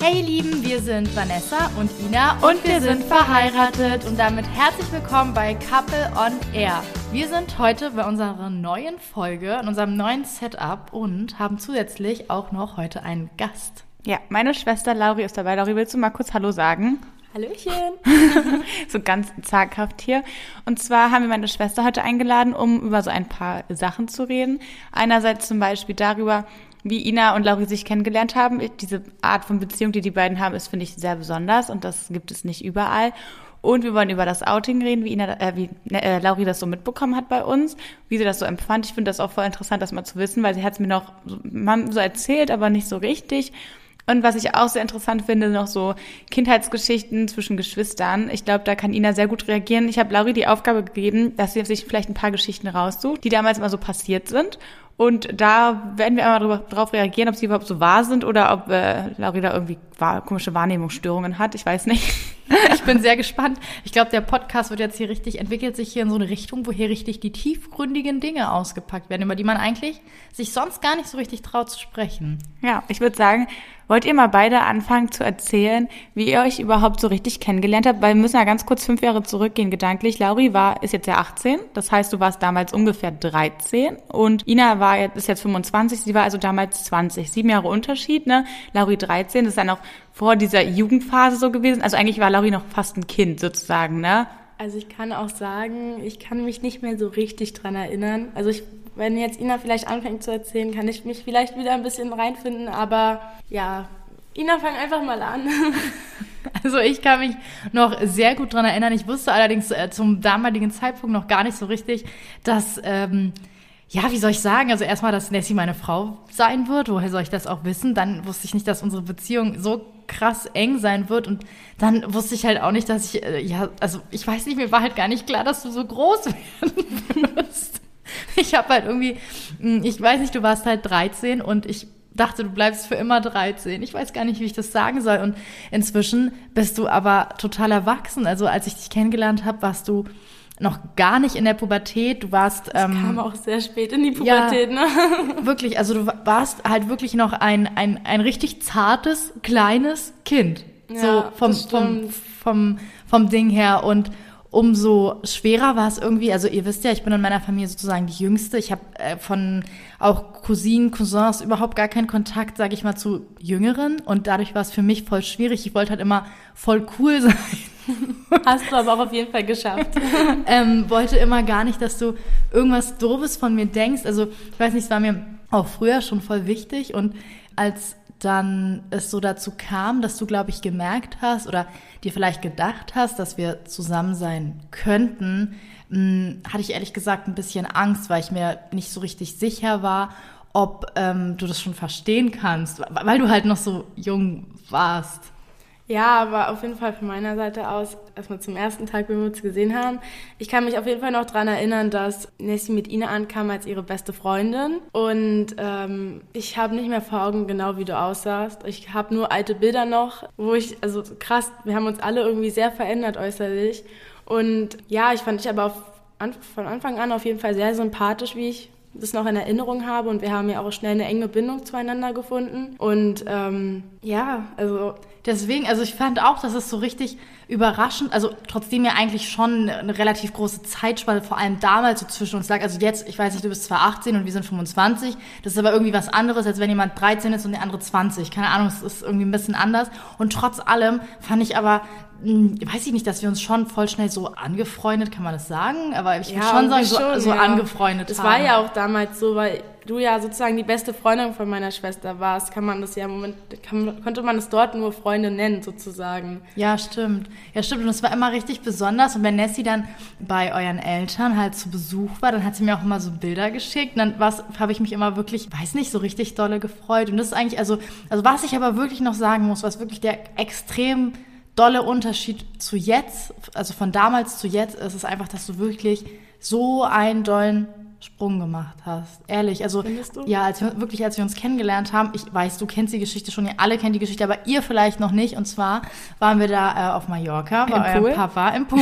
Hey ihr Lieben, wir sind Vanessa und Ina und, und wir, wir sind verheiratet und damit herzlich willkommen bei Couple on Air. Wir sind heute bei unserer neuen Folge, in unserem neuen Setup und haben zusätzlich auch noch heute einen Gast. Ja, meine Schwester Lauri ist dabei. Lauri, willst du mal kurz Hallo sagen? Hallöchen. so ganz zaghaft hier. Und zwar haben wir meine Schwester heute eingeladen, um über so ein paar Sachen zu reden. Einerseits zum Beispiel darüber, wie Ina und Lauri sich kennengelernt haben. Diese Art von Beziehung, die die beiden haben, ist, finde ich, sehr besonders und das gibt es nicht überall. Und wir wollen über das Outing reden, wie, Ina, äh, wie äh, Lauri das so mitbekommen hat bei uns, wie sie das so empfand. Ich finde das auch voll interessant, das mal zu wissen, weil sie hat es mir noch so, erzählt, aber nicht so richtig. Und was ich auch sehr interessant finde, noch so Kindheitsgeschichten zwischen Geschwistern. Ich glaube, da kann Ina sehr gut reagieren. Ich habe Lauri die Aufgabe gegeben, dass sie sich vielleicht ein paar Geschichten raussucht, die damals immer so passiert sind. Und da werden wir einmal drauf reagieren, ob sie überhaupt so wahr sind oder ob äh, Lauri da irgendwie wahr, komische Wahrnehmungsstörungen hat. Ich weiß nicht. Ich bin sehr gespannt. Ich glaube, der Podcast wird jetzt hier richtig, entwickelt sich hier in so eine Richtung, wo hier richtig die tiefgründigen Dinge ausgepackt werden, über die man eigentlich sich sonst gar nicht so richtig traut zu sprechen. Ja, ich würde sagen, wollt ihr mal beide anfangen zu erzählen, wie ihr euch überhaupt so richtig kennengelernt habt? Weil wir müssen ja ganz kurz fünf Jahre zurückgehen, gedanklich. Lauri war, ist jetzt ja 18. Das heißt, du warst damals ungefähr 13. Und Ina war jetzt, ist jetzt 25. Sie war also damals 20. Sieben Jahre Unterschied, ne? Lauri 13. Das ist dann auch vor dieser Jugendphase so gewesen. Also eigentlich war Lauri noch fast ein Kind sozusagen, ne? Also ich kann auch sagen, ich kann mich nicht mehr so richtig dran erinnern. Also ich, wenn jetzt Ina vielleicht anfängt zu erzählen, kann ich mich vielleicht wieder ein bisschen reinfinden. Aber ja, Ina, fang einfach mal an. Also ich kann mich noch sehr gut dran erinnern. Ich wusste allerdings äh, zum damaligen Zeitpunkt noch gar nicht so richtig, dass ähm, ja, wie soll ich sagen? Also erstmal, dass Nessie meine Frau sein wird. Woher soll ich das auch wissen? Dann wusste ich nicht, dass unsere Beziehung so krass eng sein wird. Und dann wusste ich halt auch nicht, dass ich, äh, ja, also ich weiß nicht, mir war halt gar nicht klar, dass du so groß werden wirst. Ich habe halt irgendwie, hm, ich weiß nicht, du warst halt 13 und ich dachte, du bleibst für immer 13. Ich weiß gar nicht, wie ich das sagen soll. Und inzwischen bist du aber total erwachsen. Also als ich dich kennengelernt habe, warst du noch gar nicht in der Pubertät. Du warst. Ähm, ich kam auch sehr spät in die Pubertät, ja, ne? Wirklich, also du warst halt wirklich noch ein, ein, ein richtig zartes, kleines Kind. Ja, so vom, vom, vom, vom Ding her. Und umso schwerer war es irgendwie, also ihr wisst ja, ich bin in meiner Familie sozusagen die Jüngste. Ich habe äh, von auch Cousinen, Cousins überhaupt gar keinen Kontakt, sage ich mal, zu Jüngeren. Und dadurch war es für mich voll schwierig. Ich wollte halt immer voll cool sein. Hast du aber auch auf jeden Fall geschafft. ähm, wollte immer gar nicht, dass du irgendwas Doofes von mir denkst. Also ich weiß nicht, es war mir auch früher schon voll wichtig. Und als dann es so dazu kam, dass du, glaube ich, gemerkt hast oder dir vielleicht gedacht hast, dass wir zusammen sein könnten, hm, hatte ich ehrlich gesagt ein bisschen Angst, weil ich mir nicht so richtig sicher war, ob ähm, du das schon verstehen kannst, weil du halt noch so jung warst. Ja, aber auf jeden Fall von meiner Seite aus, erstmal zum ersten Tag, wie wir uns gesehen haben. Ich kann mich auf jeden Fall noch dran erinnern, dass Nessie mit Ina ankam als ihre beste Freundin. Und ähm, ich habe nicht mehr vor Augen genau, wie du aussahst. Ich habe nur alte Bilder noch, wo ich, also krass, wir haben uns alle irgendwie sehr verändert äußerlich. Und ja, ich fand dich aber auf, an, von Anfang an auf jeden Fall sehr sympathisch, wie ich das noch in Erinnerung habe und wir haben ja auch schnell eine enge Bindung zueinander gefunden und ähm, ja, also deswegen, also ich fand auch, dass es so richtig überraschend, also trotzdem ja eigentlich schon eine relativ große Zeitspanne, vor allem damals so zwischen uns lag. Also jetzt, ich weiß nicht, du bist zwar 18 und wir sind 25, das ist aber irgendwie was anderes, als wenn jemand 13 ist und der andere 20. Keine Ahnung, es ist irgendwie ein bisschen anders. Und trotz allem fand ich aber hm, weiß ich nicht, dass wir uns schon voll schnell so angefreundet, kann man das sagen? Aber ich würde ja, schon sagen, so, schon, so ja. angefreundet Das haben. war ja auch damals so, weil du ja sozusagen die beste Freundin von meiner Schwester warst, kann man das ja im Moment, kann, konnte man es dort nur Freunde nennen, sozusagen. Ja, stimmt. Ja, stimmt. Und es war immer richtig besonders. Und wenn Nessie dann bei euren Eltern halt zu Besuch war, dann hat sie mir auch immer so Bilder geschickt. Und dann habe ich mich immer wirklich, weiß nicht, so richtig dolle gefreut. Und das ist eigentlich, also, also was ich aber wirklich noch sagen muss, was wirklich der extrem dolle Unterschied zu jetzt, also von damals zu jetzt, ist es einfach, dass du wirklich so einen dollen Sprung gemacht hast. Ehrlich, also ja, als wir, wirklich, als wir uns kennengelernt haben, ich weiß, du kennst die Geschichte schon, ihr alle kennt die Geschichte, aber ihr vielleicht noch nicht. Und zwar waren wir da äh, auf Mallorca bei Im eurem Pool? Papa im Pool.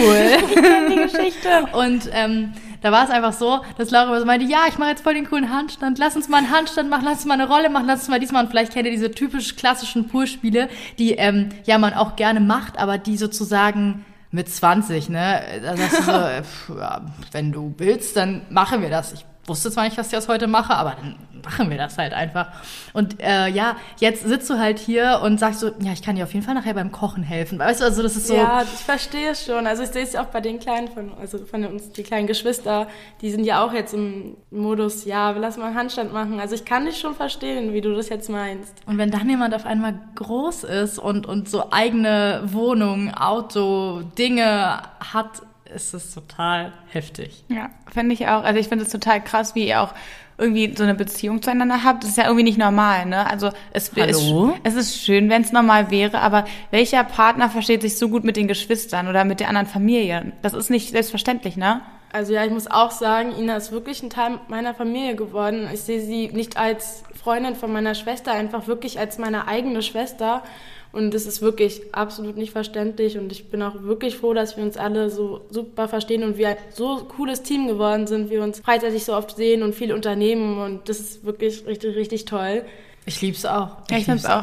Die Geschichte. Und ähm, da war es einfach so, dass Laura so meinte, ja, ich mache jetzt voll den coolen Handstand, lass uns mal einen Handstand machen, lass uns mal eine Rolle machen, lass uns mal diesmal, und vielleicht kennt ihr diese typisch klassischen Poolspiele, die ähm, ja man auch gerne macht, aber die sozusagen mit 20, ne, da sagst du so, äh, pf, ja, wenn du willst, dann machen wir das. Ich wusste zwar nicht, was ich aus heute mache, aber dann machen wir das halt einfach. Und äh, ja, jetzt sitzt du halt hier und sagst so, ja, ich kann dir auf jeden Fall nachher beim Kochen helfen. Weißt du, also das ist so, Ja, ich verstehe es schon. Also ich sehe es auch bei den kleinen von, also von uns, die kleinen Geschwister, die sind ja auch jetzt im Modus, ja, lass mal einen Handstand machen. Also ich kann dich schon verstehen, wie du das jetzt meinst. Und wenn dann jemand auf einmal groß ist und, und so eigene Wohnung, Auto, Dinge hat, ist es total heftig. Ja, finde ich auch. Also ich finde es total krass, wie ihr auch irgendwie so eine Beziehung zueinander habt. Das ist ja irgendwie nicht normal, ne? Also es, Hallo? es, es ist schön, wenn es normal wäre, aber welcher Partner versteht sich so gut mit den Geschwistern oder mit der anderen Familie? Das ist nicht selbstverständlich, ne? Also ja, ich muss auch sagen, Ina ist wirklich ein Teil meiner Familie geworden. Ich sehe sie nicht als Freundin von meiner Schwester, einfach wirklich als meine eigene Schwester. Und das ist wirklich absolut nicht verständlich. Und ich bin auch wirklich froh, dass wir uns alle so super verstehen und wir ein so cooles Team geworden sind. Wir uns freizeitig so oft sehen und viel unternehmen. Und das ist wirklich richtig, richtig toll. Ich lieb's auch. Ja, ich finde es auch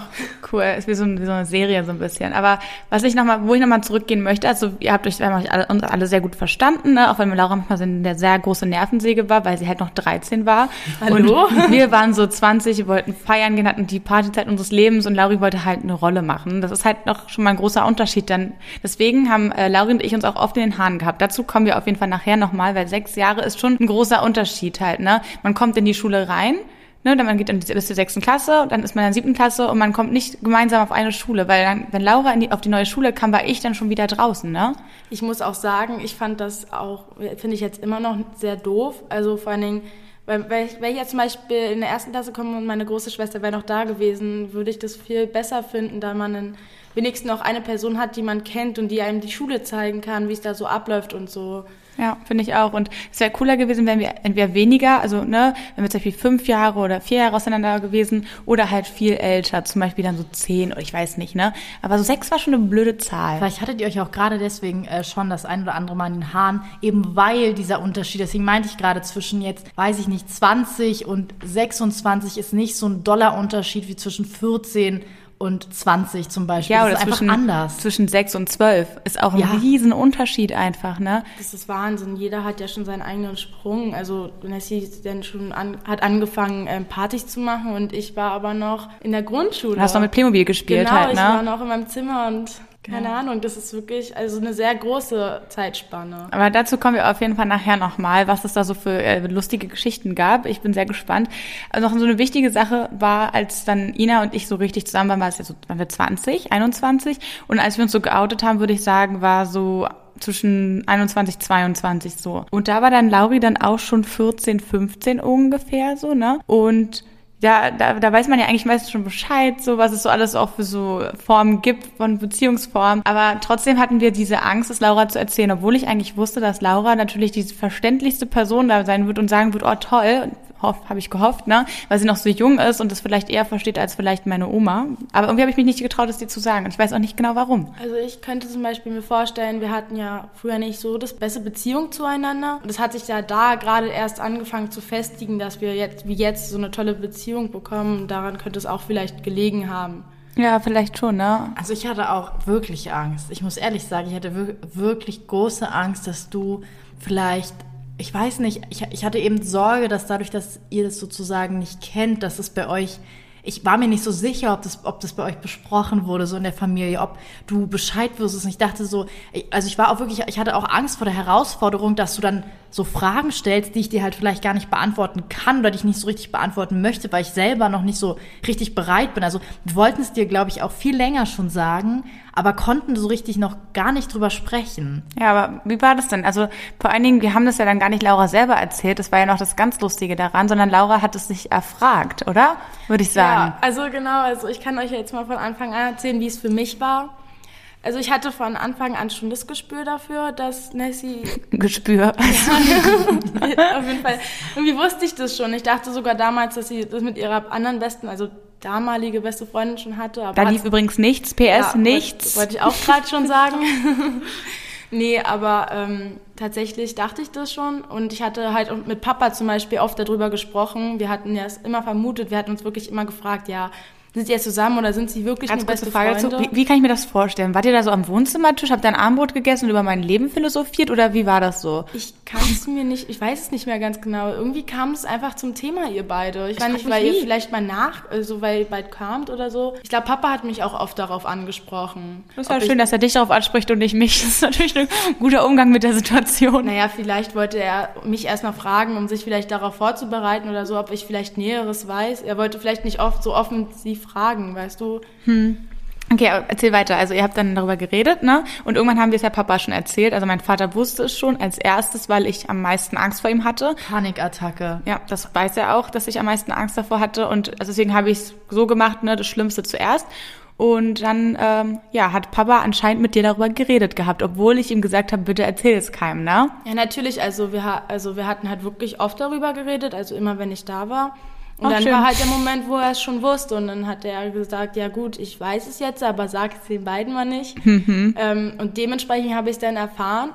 cool. Ist wie so, wie so eine Serie so ein bisschen. Aber was ich noch mal, wo ich nochmal zurückgehen möchte, also ihr habt euch, wir haben euch alle, uns alle sehr gut verstanden, ne? auch wenn Laura manchmal so eine sehr große Nervensäge war, weil sie halt noch 13 war. Hallo? Und wir waren so 20, wir wollten feiern gehen, hatten die Partyzeit unseres Lebens und Lauri wollte halt eine Rolle machen. Das ist halt noch schon mal ein großer Unterschied. Dann deswegen haben äh, Lauri und ich uns auch oft in den Haaren gehabt. Dazu kommen wir auf jeden Fall nachher nochmal, weil sechs Jahre ist schon ein großer Unterschied halt. Ne? Man kommt in die Schule rein. Ne, dann man geht dann bis zur sechsten Klasse und dann ist man in der siebten Klasse und man kommt nicht gemeinsam auf eine Schule, weil dann, wenn Laura die, auf die neue Schule kam, war ich dann schon wieder draußen, ne? Ich muss auch sagen, ich fand das auch, finde ich jetzt immer noch sehr doof. Also vor allen Dingen, weil, weil ich, wenn ich jetzt zum Beispiel in der ersten Klasse komme und meine große Schwester wäre noch da gewesen, würde ich das viel besser finden, da man dann wenigstens noch eine Person hat, die man kennt und die einem die Schule zeigen kann, wie es da so abläuft und so. Ja, finde ich auch. Und es wäre cooler gewesen, wenn wir entweder weniger, also ne, wenn wir zum Beispiel fünf Jahre oder vier Jahre auseinander gewesen oder halt viel älter, zum Beispiel dann so zehn oder ich weiß nicht, ne? Aber so sechs war schon eine blöde Zahl. Vielleicht hattet ihr euch auch gerade deswegen äh, schon das ein oder andere Mal in den Haaren, eben weil dieser Unterschied, deswegen meinte ich gerade zwischen jetzt, weiß ich nicht, 20 und 26 ist nicht so ein doller Unterschied wie zwischen 14 und 20 zum Beispiel. Ja, das oder ist zwischen, einfach anders. zwischen sechs und zwölf ist auch ein Ja. riesen Unterschied einfach, ne? Das ist Wahnsinn. Jeder hat ja schon seinen eigenen Sprung. Also Nessie dann schon an, hat angefangen, ähm, Partys zu machen und ich war aber noch in der Grundschule. Du hast noch mit Playmobil gespielt genau, halt, ich war ne? noch in meinem Zimmer und keine Ahnung, das ist wirklich also eine sehr große Zeitspanne. Aber dazu kommen wir auf jeden Fall nachher nochmal, was es da so für äh, lustige Geschichten gab. Ich bin sehr gespannt. Also noch so eine wichtige Sache war, als dann Ina und ich so richtig zusammen waren, war es ja so, waren wir 20, 21. Und als wir uns so geoutet haben, würde ich sagen, war so zwischen 21, 22 so. Und da war dann Lauri dann auch schon 14, 15 ungefähr so, ne? Und ja, da, da weiß man ja eigentlich meistens schon Bescheid, so was es so alles auch für so Formen gibt von Beziehungsformen. Aber trotzdem hatten wir diese Angst, es Laura zu erzählen, obwohl ich eigentlich wusste, dass Laura natürlich die verständlichste Person da sein wird und sagen wird, oh toll, habe ich gehofft, ne, weil sie noch so jung ist und das vielleicht eher versteht als vielleicht meine Oma. Aber irgendwie habe ich mich nicht getraut, es dir zu sagen. Und ich weiß auch nicht genau warum. Also ich könnte zum Beispiel mir vorstellen, wir hatten ja früher nicht so das beste Beziehung zueinander. Und es hat sich ja da gerade erst angefangen zu festigen, dass wir jetzt wie jetzt so eine tolle Beziehung bekommen. Daran könnte es auch vielleicht gelegen haben. Ja, vielleicht schon, ne? Also ich hatte auch wirklich Angst. Ich muss ehrlich sagen, ich hatte wir- wirklich große Angst, dass du vielleicht, ich weiß nicht, ich, ich hatte eben Sorge, dass dadurch, dass ihr das sozusagen nicht kennt, dass es bei euch, ich war mir nicht so sicher, ob das, ob das bei euch besprochen wurde, so in der Familie, ob du Bescheid wusstest. Und ich dachte so, also ich war auch wirklich, ich hatte auch Angst vor der Herausforderung, dass du dann so Fragen stellst, die ich dir halt vielleicht gar nicht beantworten kann oder die ich nicht so richtig beantworten möchte, weil ich selber noch nicht so richtig bereit bin. Also wir wollten es dir, glaube ich, auch viel länger schon sagen, aber konnten so richtig noch gar nicht drüber sprechen. Ja, aber wie war das denn? Also vor allen Dingen, wir haben das ja dann gar nicht Laura selber erzählt. Das war ja noch das ganz Lustige daran, sondern Laura hat es sich erfragt, oder? Würde ich sagen. Ja, also genau, also ich kann euch ja jetzt mal von Anfang an erzählen, wie es für mich war. Also ich hatte von Anfang an schon das Gespür dafür, dass Nessie Gespür. auf jeden Fall. Irgendwie wusste ich das schon. Ich dachte sogar damals, dass sie das mit ihrer anderen besten, also damalige beste Freundin schon hatte. Da lief übrigens nichts, PS, Ja, nichts. Wollte, wollte ich auch gerade schon sagen. nee, aber ähm, tatsächlich dachte ich das schon. Und ich hatte halt auch mit Papa zum Beispiel oft darüber gesprochen. Wir hatten ja es immer vermutet, wir hatten uns wirklich immer gefragt, ja, sind sie jetzt zusammen oder sind sie wirklich Ganz kurze beste Frage. Freunde? Wie, wie kann ich mir das vorstellen? Wart ihr da so am Wohnzimmertisch, habt ihr ein Armbrot gegessen und über mein Leben philosophiert oder wie war das so? Ich kann es mir nicht, ich weiß es nicht mehr ganz genau. Irgendwie kam es einfach zum Thema, ihr beide. Ich, weiß frag nicht, weil ihr wie. vielleicht mal nach, also weil ihr bald kamt oder so. Ich glaube, Papa hat mich auch oft darauf angesprochen. Das ist ja ich- schön, dass er dich darauf anspricht und nicht mich. Das ist natürlich ein guter Umgang mit der Situation. Naja, vielleicht wollte er mich erstmal fragen, um sich vielleicht darauf vorzubereiten oder so, ob ich vielleicht Näheres weiß. Er wollte vielleicht nicht oft so offen sie fragen, weißt du? Okay, aber erzähl weiter. Also ihr habt dann darüber geredet, ne? Und irgendwann haben wir es ja Papa schon erzählt. Also mein Vater wusste es schon als erstes, weil ich am meisten Angst vor ihm hatte. Panikattacke. Ja, das weiß er auch, dass ich am meisten Angst davor hatte. Und also deswegen habe ich es so gemacht, ne, das Schlimmste zuerst. Und dann, ähm, ja, hat Papa anscheinend mit dir darüber geredet gehabt, obwohl ich ihm gesagt habe, bitte erzähl es keinem, ne? Ja, natürlich. Also wir, also wir hatten halt wirklich oft darüber geredet, also immer, wenn ich da war. Und Ach, dann schön. war halt der Moment, wo er es schon wusste. Und dann hat er gesagt, ja gut, ich weiß es jetzt, aber sag es den beiden mal nicht. Mhm. Ähm, und dementsprechend habe ich es dann erfahren.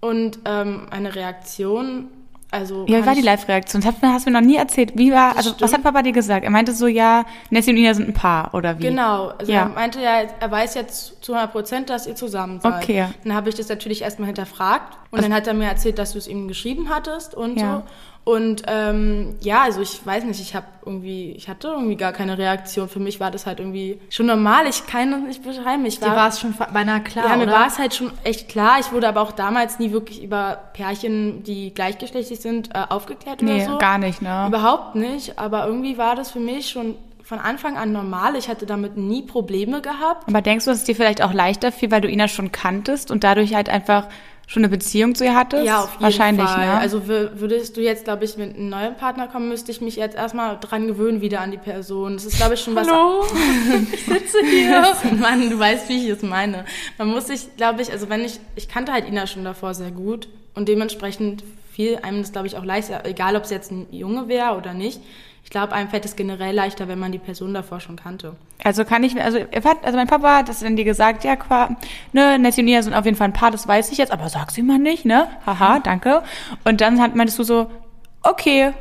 Und ähm, eine Reaktion, also... Ja, wie war die Live-Reaktion? Das hast, du- mir noch nie erzählt. Wie war, also was stimmt. hat Papa dir gesagt? Er meinte so, ja, Nessie und Ina sind ein Paar, oder wie? Genau, also Ja. er meinte ja, er weiß jetzt zu 100 Prozent, dass ihr zusammen seid. Okay. Dann habe ich das natürlich erstmal hinterfragt und dann hat er mir erzählt, dass du es ihm geschrieben hattest und Ja. so. Und ähm, ja, also ich weiß nicht, ich habe irgendwie, ich hatte irgendwie gar keine Reaktion. Für mich war das halt irgendwie schon normal. Ich kann nicht beschreiben. Ich Dir war, war es schon beinahe klar, ja, mir oder? war es halt schon echt klar. Ich wurde aber auch damals nie wirklich über Pärchen, die gleichgeschlechtlich sind, äh, aufgeklärt Nee, oder so. gar nicht, ne? Überhaupt nicht, aber irgendwie war das für mich schon von Anfang an normal. Ich hatte damit nie Probleme gehabt. Aber denkst du, dass es dir vielleicht auch leichter fiel, weil du Ina schon kanntest und dadurch halt einfach schon eine Beziehung zu ihr hattest? Ja, auf jeden Wahrscheinlich, Fall. ne? Also wür- würdest du jetzt, glaube ich, mit einem neuen Partner kommen, müsste ich mich jetzt erstmal dran gewöhnen wieder an die Person. Das ist, glaube ich, schon was. Hallo, ich sitze hier. Mann, du weißt, wie ich es meine. Man muss sich, glaube ich, also wenn ich, ich kannte halt Ina schon davor sehr gut und dementsprechend fiel einem das, glaube ich, auch leichter, egal ob es jetzt ein Junge wäre oder nicht. Ich glaube, einem fällt es generell leichter, wenn man die Person davor schon kannte. Also kann ich, mir- also, also mein Papa hat das dann dir gesagt, ja, ne, Nessie und Ina sind auf jeden Fall ein Paar, das weiß ich jetzt, aber sag sie mal nicht, ne? Haha, danke. Und dann hat, meintest du so, okay,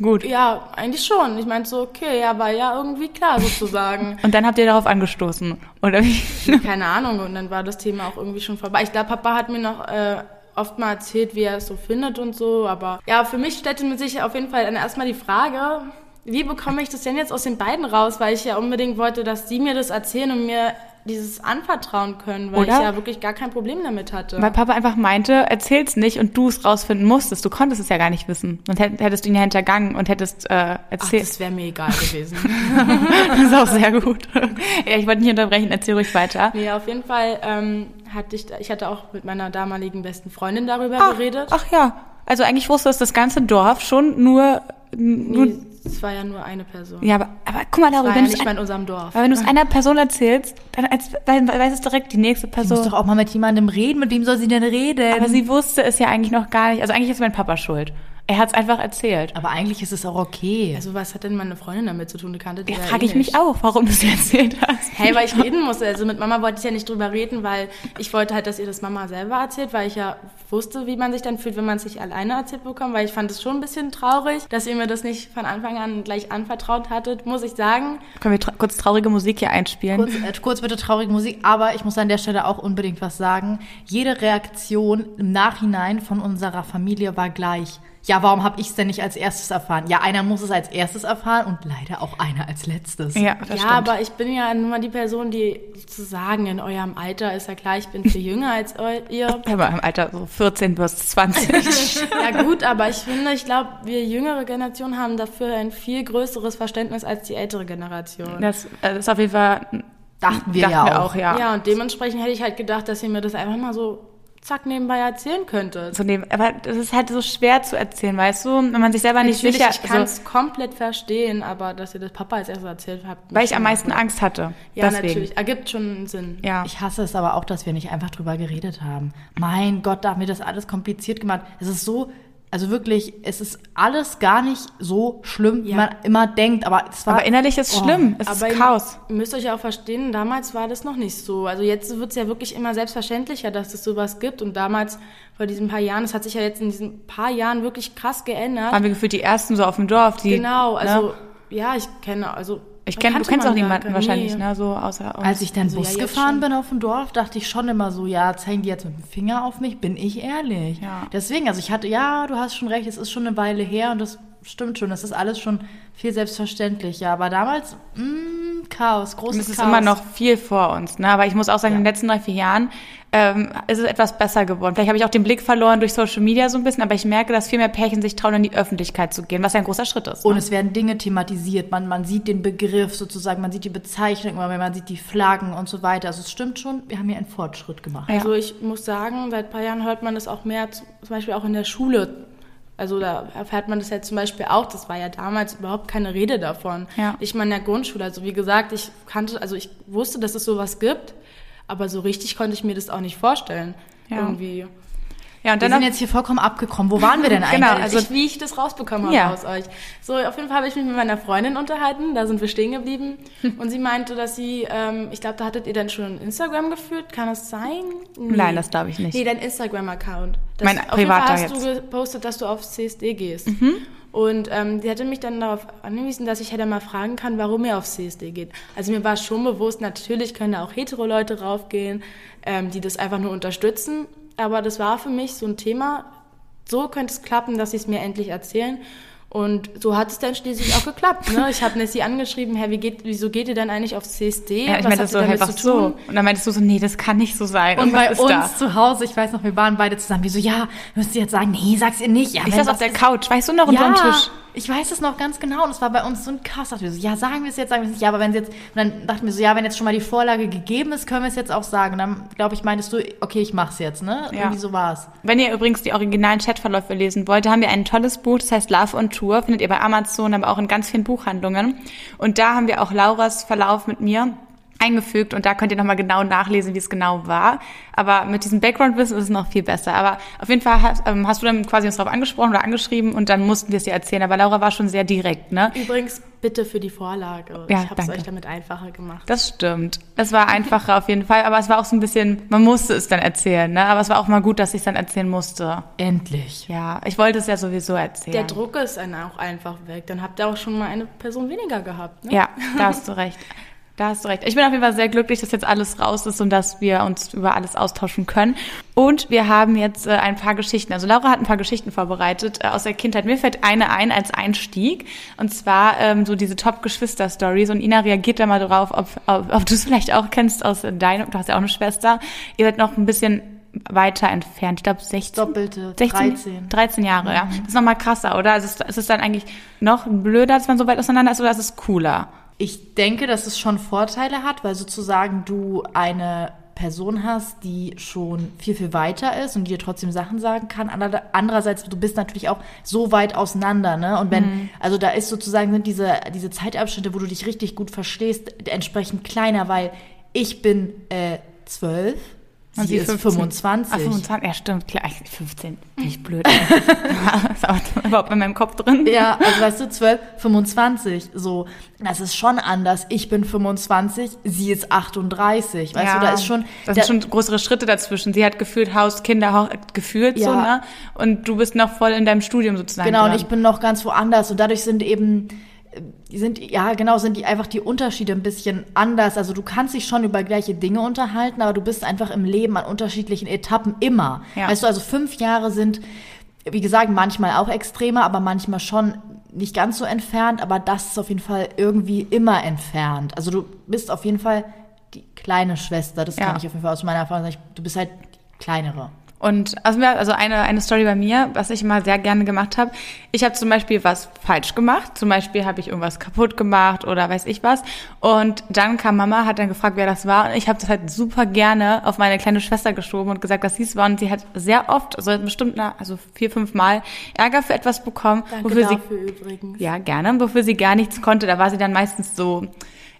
gut. Ja, eigentlich schon. Ich meinte so, okay, ja, war ja irgendwie klar sozusagen. Und dann habt ihr darauf angestoßen, oder wie? Keine Ahnung. Und dann war das Thema auch irgendwie schon vorbei. Ich glaube, Papa hat mir noch äh, oft mal erzählt, wie er es so findet und so. Aber ja, für mich stellte mir sich auf jeden Fall dann erstmal die Frage, wie bekomme ich das denn jetzt aus den beiden raus? Weil ich ja unbedingt wollte, dass die mir das erzählen und mir dieses anvertrauen können, weil Oder? ich ja wirklich gar kein Problem damit hatte. Weil Papa einfach meinte, erzähl's nicht und du es rausfinden musstest. Du konntest es ja gar nicht wissen. Hätt- hättest du ihn ja hintergangen und hättest äh, Ach, erzählt. das wäre mir egal gewesen. das ist auch sehr gut. ja, ich wollte nicht unterbrechen, erzähl ruhig weiter. nee, auf jeden Fall ähm, hatte ich, ich hatte auch mit meiner damaligen besten Freundin darüber Ach, geredet. ach ja. Also eigentlich wusste es das ganze Dorf schon, nur, nur Nee, es war ja nur eine Person. ja, aber, aber guck mal, Laura, war wenn ja du nicht es mal in unserem Dorf. Weil wenn du es einer Person erzählst, dann, als, dann weiß es direkt die nächste Sie muss Person. doch auch mal mit jemandem reden. Mit wem soll sie denn reden? Aber sie wusste es ja eigentlich noch gar nicht. Also eigentlich ist mein Papa schuld. Er hat es einfach erzählt. Aber eigentlich ist es auch okay. Also was hat denn meine Freundin damit zu tun? Die kannte die Ja, ja, frage eh ich mich nicht. auch, warum du es erzählt hast. Hey, weil ich reden musste. Also mit Mama wollte ich ja nicht drüber reden, weil ich wollte halt, dass ihr das Mama selber erzählt, weil ich ja wusste, wie man sich dann fühlt, wenn man es sich alleine erzählt bekommt, weil ich fand es schon ein bisschen traurig, dass ihr mir das nicht von Anfang an gleich anvertraut hattet, muss ich sagen. Können wir tra kurz traurige Musik hier einspielen? Kurz, äh, kurz bitte traurige Musik, aber ich muss an der Stelle auch unbedingt was sagen. Jede Reaktion im Nachhinein von unserer Familie war gleich. Ja, warum habe ich es denn nicht als erstes erfahren? Ja, einer muss es als erstes erfahren und leider auch einer als letztes. Ja, das ja, stimmt. aber ich bin ja nun mal die Person, die zu sagen, in eurem Alter ist ja klar, ich bin viel jünger als ihr. Aber im Alter so 14 bis 20. Ja gut, aber ich finde, ich glaube, wir jüngere Generationen haben dafür ein viel größeres Verständnis als die ältere Generation. das, äh, das ist auf jeden Fall, Dachten wir dachten ja wir auch. auch, ja. Ja, und dementsprechend hätte ich halt gedacht, dass ihr mir das einfach mal so zack nebenbei erzählen könnte. So neben, aber das ist halt so schwer zu erzählen, weißt du, wenn man sich selber nicht Natürlich, sicher ich kann es also, komplett verstehen, aber dass ihr das Papa als erstes erzählt habt. weil ich am meisten Angst hatte. Ja, deswegen. natürlich. Ergibt schon einen Sinn. Ja. Ich hasse es aber auch, dass wir nicht einfach drüber geredet haben. Mein Gott, da haben wir das alles kompliziert gemacht. Es ist so, also wirklich, es ist alles gar nicht so schlimm, wie Ja. man immer denkt. Aber es war. aber innerlich ist es Oh. schlimm, es Aber ist ihr Chaos. müsst euch ja auch verstehen, damals war das noch nicht so. Also jetzt wird es ja wirklich immer selbstverständlicher, dass es sowas gibt. Und damals, vor diesen paar Jahren, das hat sich ja jetzt in diesen paar Jahren wirklich krass geändert. Waren wir gefühlt die ersten so auf dem Dorf, die. genau, also Ne? ja, ich kenne, also Ich kenn, du kennst man auch niemanden wahrscheinlich, Nee. ne? So außer uns. Als ich dann Also, Bus ja, gefahren schon. bin auf dem Dorf, dachte ich schon immer so, ja, zeigen die jetzt mit dem Finger auf mich, bin ich ehrlich. Ja. Deswegen, also ich hatte, ja, du hast schon recht, es ist schon eine Weile her und das stimmt schon, das ist alles schon viel selbstverständlicher. Aber damals, mh, Chaos, großes Und es ist Chaos. immer noch viel vor uns, ne? Aber ich muss auch sagen, Ja. in den letzten drei, vier Jahren ähm, ist es etwas besser geworden. Vielleicht habe ich auch den Blick verloren durch Social Media so ein bisschen, aber ich merke, dass viel mehr Pärchen sich trauen, in die Öffentlichkeit zu gehen, was ja ein großer Schritt ist. Und Ne? es werden Dinge thematisiert. Man, man sieht den Begriff sozusagen, man sieht die Bezeichnung, man sieht die Flaggen und so weiter. Also es stimmt schon, wir haben hier einen Fortschritt gemacht. Ja. Also ich muss sagen, seit ein paar Jahren hört man das auch mehr, zum Beispiel auch in der Schule. Also da erfährt man das ja zum Beispiel auch, das war ja damals überhaupt keine Rede davon. Ja. Ich meine in der Grundschule, also wie gesagt, ich kannte, also ich wusste, dass es sowas gibt, aber so richtig konnte ich mir das auch nicht vorstellen. Ja. Irgendwie. ja, und Wir dann sind noch, jetzt hier vollkommen abgekommen. Wo waren wir denn eigentlich? Genau, Also also- ich, wie ich das rausbekommen habe Ja. aus euch. So, auf jeden Fall habe ich mich mit meiner Freundin unterhalten, da sind wir stehen geblieben. Und sie meinte, dass sie, ähm, ich glaube, da hattet ihr dann schon Instagram geführt, kann das sein? Nee. Nein, das glaube ich nicht. Nee, dein Instagram-Account. Das- Mein auf jeden Fall privater hast du gepostet, dass du auf CSD gehst. Mhm. Und ähm, die hatte mich dann darauf angewiesen, dass ich hätte mal fragen kann, warum er auf CSD geht. Also mir war schon bewusst, natürlich können da auch hetero Leute raufgehen, ähm, die das einfach nur unterstützen. Aber das war für mich so ein Thema, so könnte es klappen, dass sie es mir endlich erzählen. Und so hat es dann schließlich auch geklappt. Ne? Ich habe Nessie angeschrieben, Herr, wie geht, wieso geht ihr denn eigentlich auf CSD? ja, ich Was meine das so einfach zu tun? so. Und dann meintest du so, nee, das kann nicht so sein. Und was bei uns da? zu Hause, ich weiß noch, wir waren beide zusammen. Wir so, ja, müsst ihr jetzt sagen, nee, sag's ihr nicht. Ja, Ich saß auf der Couch, weißt du noch, unter ja, dem Tisch. Ich weiß es noch ganz genau. Und es war bei uns so ein Chaos. Dachten wir so, ja, sagen wir es jetzt, sagen wir es nicht. Ja, aber wenn es jetzt, und dann dachten wir so, ja, wenn jetzt schon mal die Vorlage gegeben ist, können wir es jetzt auch sagen. Und dann, glaube ich, meintest du, okay, ich mach's jetzt, ne? Ja. Irgendwie so war's. Wenn ihr übrigens die originalen Chatverläufe lesen wollt, haben wir ein tolles Buch, das heißt Love on Tour, findet ihr bei Amazon, aber auch in ganz vielen Buchhandlungen. Und da haben wir auch Lauras Verlauf mit mir eingefügt und da könnt ihr nochmal genau nachlesen, wie es genau war. Aber mit diesem Background-Wissen ist es noch viel besser. Aber auf jeden Fall hast, ähm, hast du dann quasi uns darauf angesprochen oder angeschrieben und dann mussten wir es dir erzählen. Aber Laura war schon sehr direkt, ne? Übrigens, bitte für die Vorlage. Ja, ich habe es euch damit einfacher gemacht. Das stimmt. Es war einfacher auf jeden Fall, aber es war auch so ein bisschen, man musste es dann erzählen, ne? Aber es war auch mal gut, dass ich es dann erzählen musste. Endlich. Ja, ich wollte es ja sowieso erzählen. Der Druck ist dann auch einfach weg. Dann habt ihr auch schon mal eine Person weniger gehabt. Ne? Ja, da hast du recht. Da hast du recht. Ich bin auf jeden Fall sehr glücklich, dass jetzt alles raus ist und dass wir uns über alles austauschen können. Und wir haben jetzt äh, ein paar Geschichten. Also Laura hat ein paar Geschichten vorbereitet äh, aus der Kindheit. Mir fällt eine ein als Einstieg. Und zwar ähm, so diese Top-Geschwister-Stories. Und Ina reagiert da mal drauf, ob, ob, ob du es vielleicht auch kennst aus deinem, du hast ja auch eine Schwester. Ihr seid noch ein bisschen weiter entfernt. Ich glaube 16. Doppelte, 16, 13. 13 Jahre, ja. Das ist nochmal krasser, oder? Also ist, ist es dann eigentlich noch blöder, dass man so weit auseinander ist, oder ist es cooler? Ich denke, dass es schon Vorteile hat, weil sozusagen du eine Person hast, die schon viel, viel weiter ist und die dir trotzdem Sachen sagen kann. Ander- Andererseits, du bist natürlich auch so weit auseinander, ne? Und wenn, also da ist sozusagen, sind diese, diese Zeitabschnitte, wo du dich richtig gut verstehst, entsprechend kleiner, weil ich bin äh, zwölf, Und sie, ist 15. 25. Ah, 25, ja stimmt, klar, ich- 15, bin ich blöd. Ist aber überhaupt in meinem Kopf drin. Ja, also weißt du, 12, 25, so. Das ist schon anders. Ich bin 25, sie ist 38. Weißt ja, du, da ist schon. da da- sind schon größere Schritte dazwischen. Sie hat gefühlt Haus, Kinder, Hau- gefühlt so, Ja. ne? Und du bist noch voll in deinem Studium sozusagen. Genau, und dran. ich bin noch ganz woanders. Und dadurch sind eben, sind, ja, genau, sind die einfach die Unterschiede ein bisschen anders. Also du kannst dich schon über gleiche Dinge unterhalten, aber du bist einfach im Leben an unterschiedlichen Etappen immer. Ja. Weißt du, also fünf Jahre sind, wie gesagt, manchmal auch extremer, aber manchmal schon nicht ganz so entfernt, aber das ist auf jeden Fall irgendwie immer entfernt. Also du bist auf jeden Fall die kleine Schwester, das Ja. kann ich auf jeden Fall aus meiner Erfahrung sagen. Du bist halt die kleinere. Und also, mir- also eine, eine Story bei mir, was ich immer sehr gerne gemacht habe. Ich habe zum Beispiel was falsch gemacht. Zum Beispiel habe ich irgendwas kaputt gemacht oder weiß ich was. Und dann kam Mama, hat dann gefragt, wer das war. Und ich habe das halt super gerne auf meine kleine Schwester geschoben und gesagt, dass sie es war. Und sie hat sehr oft, also bestimmt also vier, fünf Mal Ärger für etwas bekommen, Danke wofür sie dafür übrigens. ja, gerne. Wofür sie gar nichts konnte. Da war sie dann meistens so,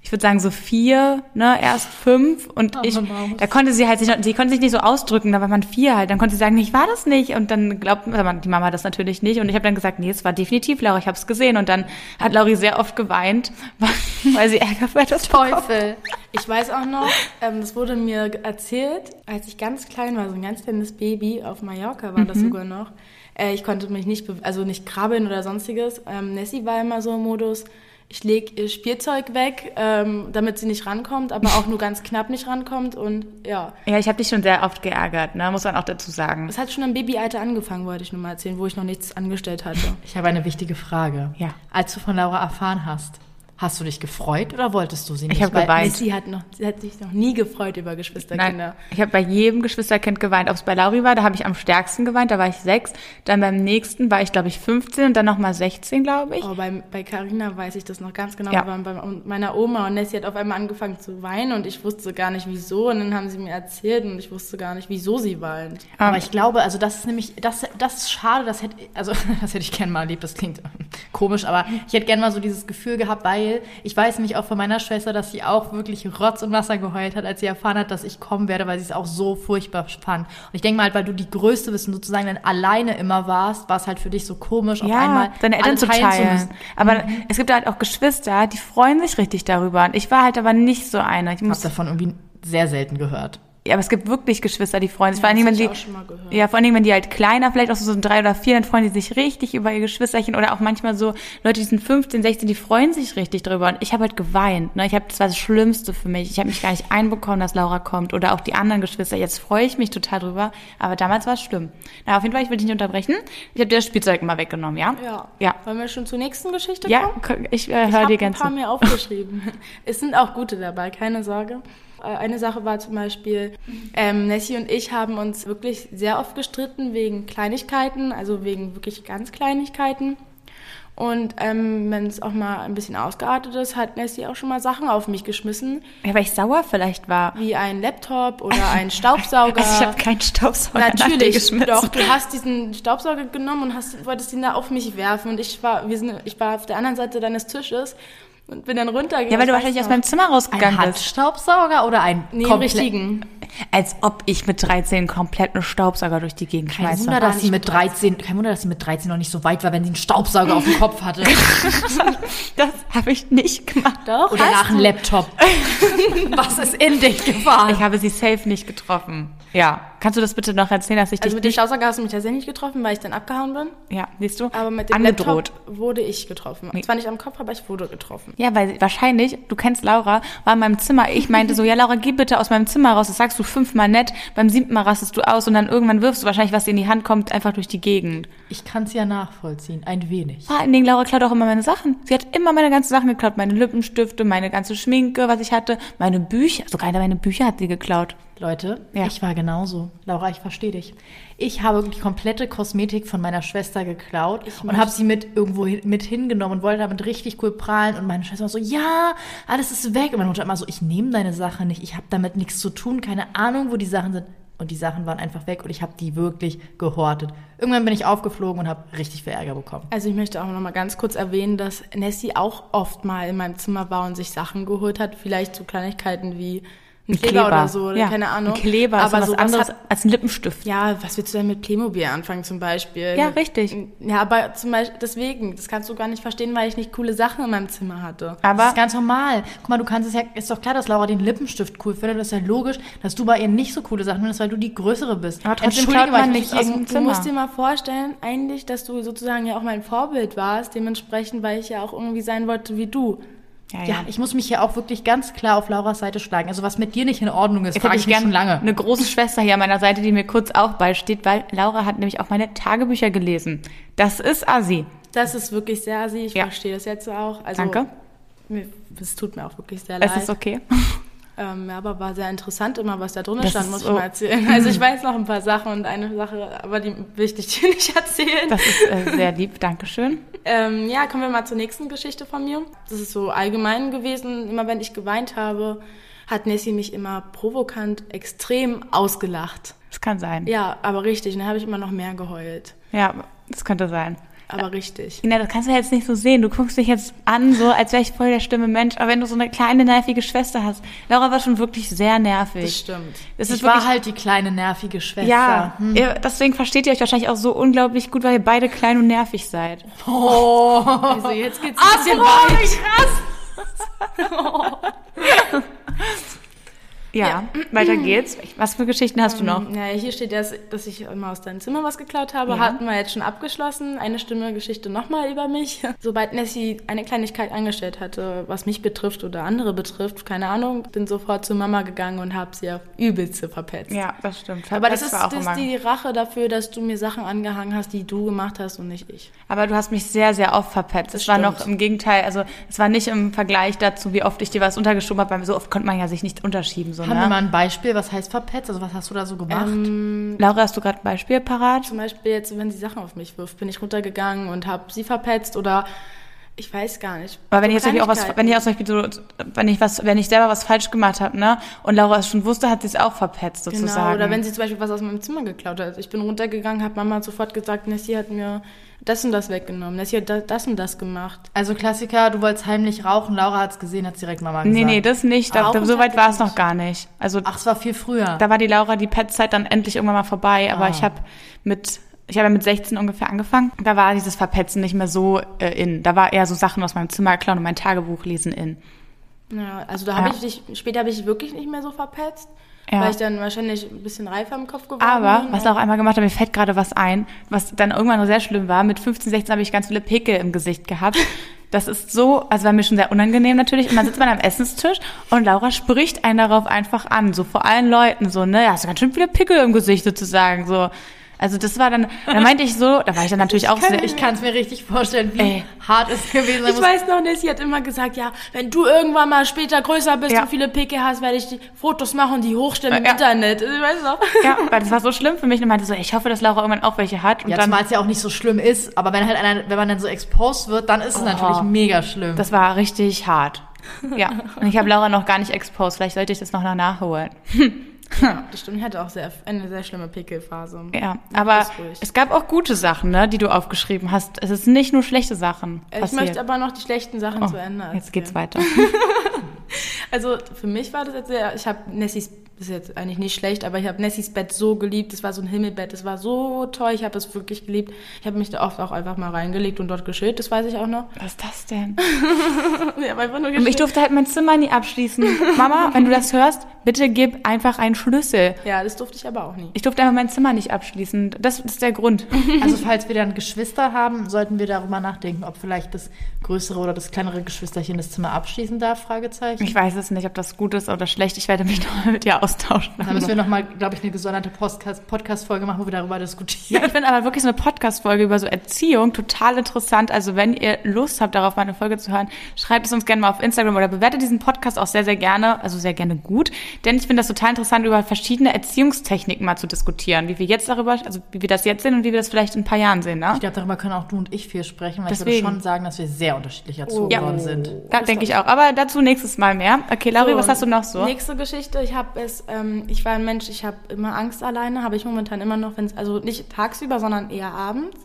ich würde sagen so vier, ne, erst fünf. Und Arme ich, da konnte sie halt sich, sie konnte sich nicht so ausdrücken, da war man vier halt. Dann konnte sie sagen, nee, ich war das nicht. Und dann glaubt also die Mama das natürlich nicht. Und ich habe dann gesagt, nee, es war definitiv Laura, ich habe es gesehen. Und dann hat Lauri sehr oft geweint, weil sie Ärger für etwas bekommen. Teufel. Ich weiß auch noch, ähm, das wurde mir erzählt, als ich ganz klein war, so ein ganz kleines Baby, auf Mallorca war Mhm. das sogar noch. Äh, ich konnte mich nicht, also nicht krabbeln oder sonstiges. Ähm, Nessie war immer so im Modus, ich lege ihr Spielzeug weg, ähm, damit sie nicht rankommt, aber auch nur ganz knapp nicht rankommt und ja. Ja, ich habe dich schon sehr oft geärgert, ne, muss man auch dazu sagen. Es hat schon im Babyalter angefangen, wollte ich nur mal erzählen, wo ich noch nichts angestellt hatte. Ich habe eine wichtige Frage. Ja. Als du von Laura erfahren hast, hast du dich gefreut oder wolltest du sie nicht? Ich habe geweint. Nessie hat, noch, sie hat sich noch nie gefreut über Geschwisterkinder. Nein, ich habe bei jedem Geschwisterkind geweint. Ob es bei Lauri war, da habe ich am stärksten geweint, da war ich sechs. Dann beim nächsten war ich, glaube ich, 15 und dann nochmal 16, glaube ich. Oh, bei, bei Carina weiß ich das noch ganz genau. Ja. Wir waren bei meiner Oma und Nessie hat auf einmal angefangen zu weinen und ich wusste gar nicht wieso. Und dann haben sie mir erzählt und ich wusste gar nicht, wieso sie weint. Aber ich glaube, also das ist nämlich, das, das ist schade, das hätte, also das hätte ich gerne mal erlebt, das klingt komisch, aber ich hätte gerne mal so dieses Gefühl gehabt, weil ich weiß nämlich auch von meiner Schwester, dass sie auch wirklich Rotz und Wasser geheult hat, als sie erfahren hat, dass ich kommen werde, weil sie es auch so furchtbar fand. Und ich denke mal halt, weil du die Größte bist und sozusagen dann alleine immer warst, war es halt für dich so komisch, auf einmal deine Eltern zu teilen teilen. müssen. Aber es gibt halt auch Geschwister, die freuen sich richtig darüber. Und ich war halt aber nicht so eine. Ich habe davon irgendwie sehr selten gehört. Ja, aber es gibt wirklich Geschwister, die freuen sich. vor Ja, allen Dingen, wenn die, ich mal ja, vor allen Dingen, wenn die halt kleiner, vielleicht auch so so drei oder vier, dann freuen die sich richtig über ihr Geschwisterchen. Oder auch manchmal so Leute, die sind 15, 16, die freuen sich richtig drüber. Und ich habe halt geweint. Ne? Ich habe, das war das Schlimmste für mich. Ich habe mich gar nicht einbekommen, dass Laura kommt. Oder auch die anderen Geschwister. Jetzt freue ich mich total drüber. Aber damals war es schlimm. Na, auf jeden Fall, ich will dich nicht unterbrechen. Ich habe dir das Spielzeug immer weggenommen, ja? Ja. Ja. Wollen wir schon zur nächsten Geschichte Ja, kommen? ich äh, Ich höre habe dir ein ganz paar zu. mir aufgeschrieben. es sind auch gute dabei, keine Sorge. Äh, Eine Sache war zum Beispiel, ähm, Nessie und ich haben uns wirklich sehr oft gestritten wegen Kleinigkeiten, also wegen wirklich ganz Kleinigkeiten. Und ähm, wenn es auch mal ein bisschen ausgeartet ist, hat Nessie auch schon mal Sachen auf mich geschmissen, Ja, weil ich sauer vielleicht war. wie ein Laptop oder ein Staubsauger. Also ich habe keinen Staubsauger Natürlich, geschmissen. doch. Du hast diesen Staubsauger genommen und hast, wolltest ihn da auf mich werfen. Und ich war, wir sind, ich war auf der anderen Seite deines Tisches und bin dann runtergegangen. Ja, weil du wahrscheinlich ich aus meinem Zimmer Ein rausgegangen bist. Handstaubsauger oder ein Nee, richtigen. Als ob ich mit 13 komplett einen Staubsauger durch die Gegend Kein schmeiße. Wunder, dass sie mit 13, kein Wunder, dass sie mit 13 noch nicht so weit war, wenn sie einen Staubsauger auf dem Kopf hatte. Das habe ich nicht gemacht. Doch, Oder nach einem. Laptop. Was ist in dich gefahren? Ich habe sie safe nicht getroffen. Ja. Kannst du das bitte noch erzählen, dass ich Also dich mit dem. Staubsauger hast du mich tatsächlich nicht getroffen, weil ich dann abgehauen bin. Ja, siehst du? Aber mit dem Angedroht. Laptop wurde ich getroffen. Zwar nicht am Kopf, aber ich wurde getroffen. Ja, weil wahrscheinlich, du kennst Laura, war in meinem Zimmer. Ich meinte so, ja Laura, geh bitte aus meinem Zimmer raus. Das sagst du fünfmal nett. Beim siebten Mal rastest du aus und dann irgendwann wirfst du wahrscheinlich, was dir in die Hand kommt, einfach durch die Gegend. Ich kann es ja nachvollziehen, ein wenig. Vor allen Dingen, Laura klaut auch immer meine Sachen. Sie hat immer meine ganzen Sachen geklaut. Meine Lippenstifte, meine ganze Schminke, was ich hatte, meine Bücher. Sogar eine meine Bücher hat sie geklaut. Leute, Ja. ich war genauso. Laura, ich verstehe dich. Ich habe die komplette Kosmetik von meiner Schwester geklaut und habe sie mit irgendwo hin, mit hingenommen und wollte damit richtig cool prahlen. Und meine Schwester war so, ja, alles ist weg. Und meine Mutter immer so, ich nehme deine Sache nicht. Ich habe damit nichts zu tun. Keine Ahnung, wo die Sachen sind. Und die Sachen waren einfach weg und ich habe die wirklich gehortet. Irgendwann bin ich aufgeflogen und habe richtig viel Ärger bekommen. Also ich möchte auch noch mal ganz kurz erwähnen, dass Nessie auch oft mal in meinem Zimmer war und sich Sachen geholt hat. Vielleicht so Kleinigkeiten wie ein Kleber, oder so, oder ja. keine Ahnung. Ein Kleber aber was sowas anderes hat, als ein Lippenstift. Ja, was willst du denn mit Playmobil anfangen zum Beispiel? Ja, richtig. Ja, aber zum Beispiel deswegen, das kannst du gar nicht verstehen, weil ich nicht coole Sachen in meinem Zimmer hatte. Das Aber ist ganz normal. Guck mal, du kannst es ja, ist doch klar, dass Laura den Lippenstift cool findet. Das ist ja logisch, dass du bei ihr nicht so coole Sachen findest, weil du die größere bist. Aber trotzdem Entschuldige man ich nicht aus dem im Du Zimmer. musst dir mal vorstellen, eigentlich, dass du sozusagen ja auch mein Vorbild warst, dementsprechend, weil ich ja auch irgendwie sein wollte wie du. Ja, Ja, ich muss mich hier auch wirklich ganz klar auf Lauras Seite schlagen. Also was mit dir nicht in Ordnung ist, frage ich mich schon lange. Eine große Schwester hier an meiner Seite, die mir kurz auch beisteht, weil Laura hat nämlich auch meine Tagebücher gelesen. Das ist assi. Das ist wirklich sehr assi, ich Ja. verstehe das jetzt auch. Also, Danke. Mir, es tut mir auch wirklich sehr Es leid. ist okay. Ähm, ja, aber war sehr interessant immer, was da drin Das stand, muss so- ich mal erzählen. Also ich weiß noch ein paar Sachen und eine Sache, aber die will ich dir nicht erzählen. Das ist äh, sehr lieb, Dankeschön. Ähm, ja, kommen wir mal zur nächsten Geschichte von mir. Das ist so allgemein gewesen. Immer wenn ich geweint habe, hat Nessie mich immer provokant extrem ausgelacht. Das kann sein. Ja, aber richtig. Und dann habe ich immer noch mehr geheult. Ja, das könnte sein. Aber richtig. Ina, das kannst du jetzt nicht so sehen. Du guckst dich jetzt an, so als wäre ich voll der schlimme Mensch. Aber wenn du so eine kleine, nervige Schwester hast. Laura war schon wirklich sehr nervig. Das stimmt. Das ich war halt die kleine nervige Schwester. ja, Hm. ihr, deswegen versteht ihr euch wahrscheinlich auch so unglaublich gut, weil ihr beide klein und nervig seid. Oh. Also jetzt geht's ein bisschen Apropos, weit. wie krass. Ja, weiter geht's. Was für Geschichten hast du noch? Ja, hier steht erst, dass ich immer aus deinem Zimmer was geklaut habe. Ja. Hatten wir jetzt schon abgeschlossen. Eine Stimme Geschichte nochmal über mich. Sobald Nessie eine Kleinigkeit angestellt hatte, was mich betrifft oder andere betrifft, keine Ahnung, bin sofort zu Mama gegangen und habe sie auf übelste verpetzt. Ja, das stimmt. Aber das ist, das ist die Rache dafür, dass du mir Sachen angehangen hast, die du gemacht hast und nicht ich. Aber du hast mich sehr, sehr oft verpetzt. Das Es war stimmt. noch im Gegenteil, also es war nicht im Vergleich dazu, wie oft ich dir was untergeschoben habe, weil so oft konnte man ja sich nicht unterschieben. So, Haben wir mal ne? ein Beispiel, was heißt verpetzt? Also was hast du da so gemacht? Laura, hast du gerade ein Beispiel parat? Zum Beispiel jetzt, wenn sie Sachen auf mich wirft, bin ich runtergegangen und habe sie verpetzt oder ich weiß gar nicht. Aber wenn So ich jetzt auch was, wenn ich auch zum Beispiel so, wenn ich was, wenn ich selber was falsch gemacht habe, ne, und Laura es schon wusste, hat sie es auch verpetzt sozusagen. Genau, oder wenn sie zum Beispiel was aus meinem Zimmer geklaut hat. Ich bin runtergegangen, habe Mama sofort gesagt, Nessie hat mir das und das weggenommen. Nessie hat da- das und das gemacht. Also Klassiker, du wolltest heimlich rauchen, Laura hat's gesehen, hat direkt Mama gesagt. nee, nee, das nicht. Da, so weit hat war es noch gar nicht. Also Ach, es war viel früher. da war die Laura die Petzeit dann endlich irgendwann mal vorbei, aber Ah. ich habe mit ich habe ja mit 16 ungefähr angefangen. Da war dieses Verpetzen nicht mehr so äh, in. Da war eher so Sachen aus meinem Zimmer klauen und mein Tagebuch lesen in. Ja, also da habe Ja. ich dich, später habe ich dich wirklich nicht mehr so verpetzt, Ja. weil ich dann wahrscheinlich ein bisschen reifer im Kopf geworden Aber, bin. was Laura einmal gemacht hat, mir fällt gerade was ein, was dann irgendwann sehr schlimm war. Mit 15, 16 habe ich ganz viele Pickel im Gesicht gehabt. Das ist so, also war mir schon sehr unangenehm natürlich. Und dann sitzt man am Essenstisch und Laura spricht einen darauf einfach an, so vor allen Leuten, so, ne, ja, hast du ganz schön viele Pickel im Gesicht sozusagen, so. Also das war dann, da meinte ich so, da war ich dann natürlich auch sehr, ich kann es mir richtig vorstellen, wie Ey. hart es gewesen sein Ich weiß noch, Nessie hat immer gesagt, ja, wenn du irgendwann mal später größer bist Ja. und viele Pickel hast, werde ich die Fotos machen und die hochstellen im Ja. Internet. Ich weiß noch. ja, weil das war so schlimm für mich und meinte so, ich hoffe, dass Laura irgendwann auch welche hat. Und Ja, dann, zumal es ja auch nicht so schlimm ist, aber wenn halt einer, wenn man dann so exposed wird, dann ist es natürlich mega schlimm. das war richtig hart. Ja, und ich habe Laura noch gar nicht exposed. Vielleicht sollte ich das noch nachholen. Ja, das stimmt. Ich hatte auch sehr, eine sehr schlimme Pickelphase. Ja, aber es gab auch gute Sachen, ne, die du aufgeschrieben hast. Es ist nicht nur schlechte Sachen Ich passiert. möchte aber noch die schlechten Sachen oh, zu Ende jetzt geht's erzählen. weiter. Also für mich war das jetzt sehr, ich habe Nessies, das ist jetzt eigentlich nicht schlecht, aber ich habe Nessies Bett so geliebt. Es war so ein Himmelbett, es war so toll, ich habe es wirklich geliebt. Ich habe mich da oft auch einfach mal reingelegt und dort geschillt, das weiß ich auch noch. Was ist das denn? Ich habe einfach nur Und ich geschillt. durfte halt mein Zimmer nie abschließen. Mama, wenn du das hörst, bitte gib einfach einen Schlüssel. Ja, das durfte ich aber auch nie. Ich durfte einfach mein Zimmer nicht abschließen. Das ist der Grund. Also falls wir dann Geschwister haben, sollten wir darüber nachdenken, ob vielleicht das größere oder das kleinere Geschwisterchen das Zimmer abschließen darf, Fragezeichen. Ich weiß es nicht, ob das gut ist oder schlecht. Ich werde mich noch mit dir austauschen. Dann müssen wir nochmal, glaube ich, eine gesonderte Podcast- Podcast-Folge machen, wo wir darüber Ja, diskutieren. ich finde aber wirklich so eine Podcast-Folge über so Erziehung total interessant. Also wenn ihr Lust habt, darauf mal eine Folge zu hören, schreibt es uns gerne mal auf Instagram oder bewertet diesen Podcast auch sehr, sehr gerne, also sehr gerne gut. Denn ich finde das total interessant, über verschiedene Erziehungstechniken mal zu diskutieren. Wie wir jetzt darüber, also wie wir das jetzt sehen und wie wir das vielleicht in ein paar Jahren sehen, ne? Ich glaube, darüber können auch du und ich viel sprechen, weil ich Deswegen. würde schon sagen, dass wir sehr unterschiedlich erzogen Ja. worden sind. Da denke ich auch. Aber dazu nächstes Mal mehr. Okay, Lauri, So, was hast du noch so? Nächste Geschichte, ich habe es, ähm, ich war ein Mensch, ich habe immer Angst alleine, habe ich momentan immer noch, wenn es, also nicht tagsüber, sondern eher abends.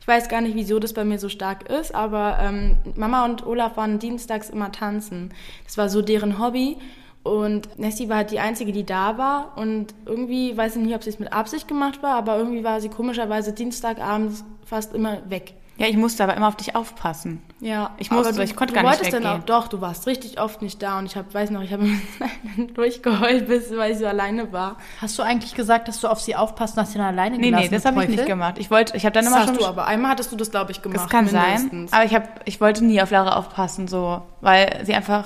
Ich weiß gar nicht, wieso das bei mir so stark ist, aber ähm, Mama und Olaf waren dienstags immer tanzen. Das war so deren Hobby. Und Nessie war halt die Einzige, die da war. Und irgendwie, weiß ich nicht, ob sie es mit Absicht gemacht war, aber irgendwie war sie komischerweise Dienstagabends fast immer weg. Ja, ich musste aber immer auf dich aufpassen. Ja, Ich musste, aber du, ich konnte du gar nicht weggehen. auch, doch, du warst richtig oft nicht da und ich hab, weiß noch, ich habe durchgeheult, bis, weil ich so alleine war. Hast du eigentlich gesagt, dass du auf sie aufpasst und hast sie dann alleine Nee, gelassen? nee, das habe ich nicht gemacht. Ich wollte, ich habe dann Das immer hast schon du aber. Einmal hattest du das, glaube ich, gemacht. Das kann sein. mindestens. Aber ich habe, ich wollte nie auf Laura aufpassen, so, weil sie einfach,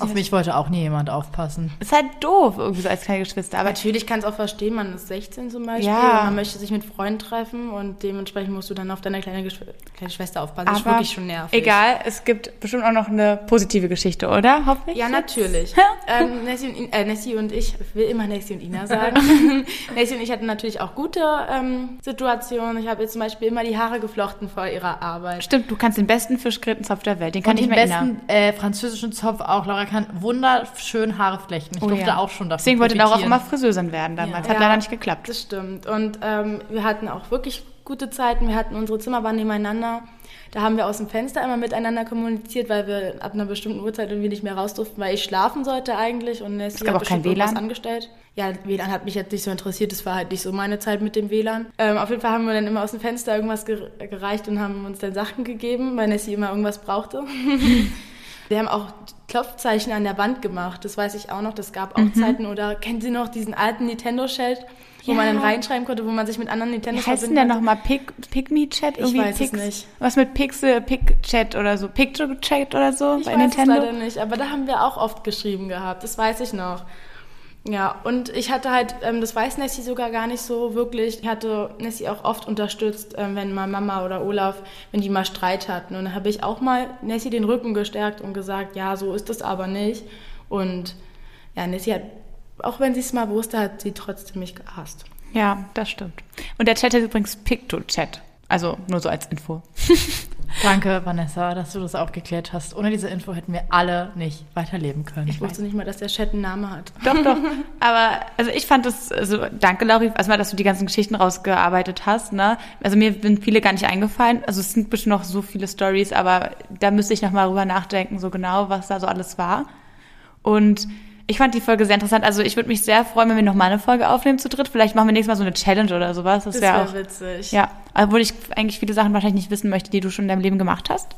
Auf mich wollte auch nie jemand aufpassen. Ist halt doof, irgendwie so als kleine Geschwister. Aber Natürlich kann es auch verstehen, man ist 16 zum Beispiel, Ja. und man möchte sich mit Freunden treffen und dementsprechend musst du dann auf deine kleine, Geschw kleine Schwester aufpassen. Das ist aber wirklich schon nervig. egal, es gibt bestimmt auch noch eine positive Geschichte, oder? Hoffe ich. Ja, natürlich. ähm, Nessie, und, äh, Nessie und ich, ich will immer Nessie und Ina sagen. Nessie und ich hatten natürlich auch gute ähm, Situationen. Ich habe jetzt zum Beispiel immer die Haare geflochten vor ihrer Arbeit. Stimmt, du kannst den besten Fischgrätenzopf der Welt, den kann Und ich den mir erinnern. besten äh, französischen Zopf auch. Laura kann wunderschön Haare flechten. Ich Oh durfte ja. auch schon davon Deswegen wollte Laura auch immer Friseurin werden damals. Hat Ja. leider nicht geklappt. Das stimmt. Und ähm, wir hatten auch wirklich gute Zeiten. Wir hatten unsere Zimmer waren nebeneinander. Da haben wir aus dem Fenster immer miteinander kommuniziert, weil wir ab einer bestimmten Uhrzeit irgendwie nicht mehr raus durften, weil ich schlafen sollte eigentlich und Nessie gab hat auch kein WLAN? angestellt. Ja, WLAN hat mich jetzt nicht so interessiert, das war halt nicht so meine Zeit mit dem WLAN. Ähm, auf jeden Fall haben wir dann immer aus dem Fenster irgendwas ger gereicht und haben uns dann Sachen gegeben, weil Nessie immer irgendwas brauchte. Wir haben auch Klopfzeichen an der Wand gemacht, das weiß ich auch noch. Das gab auch Mhm. Zeiten. Oder kennen Sie noch diesen alten Nintendo-Chat, wo Ja. man dann reinschreiben konnte, wo man sich mit anderen Nintendo Wie heißt denn der nochmal? Pick, Pick-Me-Chat? Ich weiß es nicht. Was mit Pixel, Pick-Chat oder so? Picture-Chat oder so Ich bei weiß Nintendo? es leider nicht, aber da haben wir auch oft geschrieben gehabt. Das weiß ich noch. Ja, und ich hatte halt, ähm, das weiß Nessie sogar gar nicht so wirklich. Ich hatte Nessie auch oft unterstützt, ähm, wenn mal Mama oder Olaf, wenn die mal Streit hatten. Und dann habe ich auch mal Nessie den Rücken gestärkt und gesagt, ja, so ist das aber nicht. Und ja, Nessie hat, auch wenn sie es mal wusste, hat sie trotzdem mich gehasst. Ja, das stimmt. Und der Chat ist übrigens Picto-Chat. Also nur so als Info. Danke, Vanessa, dass du das aufgeklärt hast. Ohne diese Info hätten wir alle nicht weiterleben können. Ich wusste nicht mal, dass der Chat einen Namen hat. Doch, doch. Aber also ich fand das, also danke Lauri, erstmal, dass du die ganzen Geschichten rausgearbeitet hast. Ne? Also mir sind viele gar nicht eingefallen. Also es sind bestimmt noch so viele Stories, aber da müsste ich noch mal drüber nachdenken, so genau, was da so alles war. Und ich fand die Folge sehr interessant. Also ich würde mich sehr freuen, wenn wir noch mal eine Folge aufnehmen zu dritt. Vielleicht machen wir nächstes Mal so eine Challenge oder sowas. Das, Das wäre wäre auch. witzig. Ja, obwohl ich eigentlich viele Sachen wahrscheinlich nicht wissen möchte, die du schon in deinem Leben gemacht hast.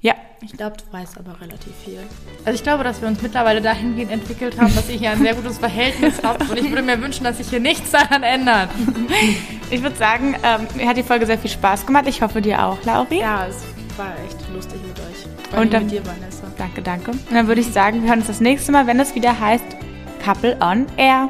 Ja, Ich glaube, du weißt aber relativ viel. Also ich glaube, dass wir uns mittlerweile dahingehend entwickelt haben, dass ich hier ein sehr gutes Verhältnis habe. Und ich würde mir wünschen, dass sich hier nichts daran ändert. ich würde sagen, ähm, mir hat die Folge sehr viel Spaß gemacht. Ich hoffe dir auch, Lauri. Ja, es war echt lustig Vor Und dann- mit dir, Vanessa. Danke, danke. Und dann würde ich sagen, wir hören uns das nächste Mal, wenn es wieder heißt Couple on Air.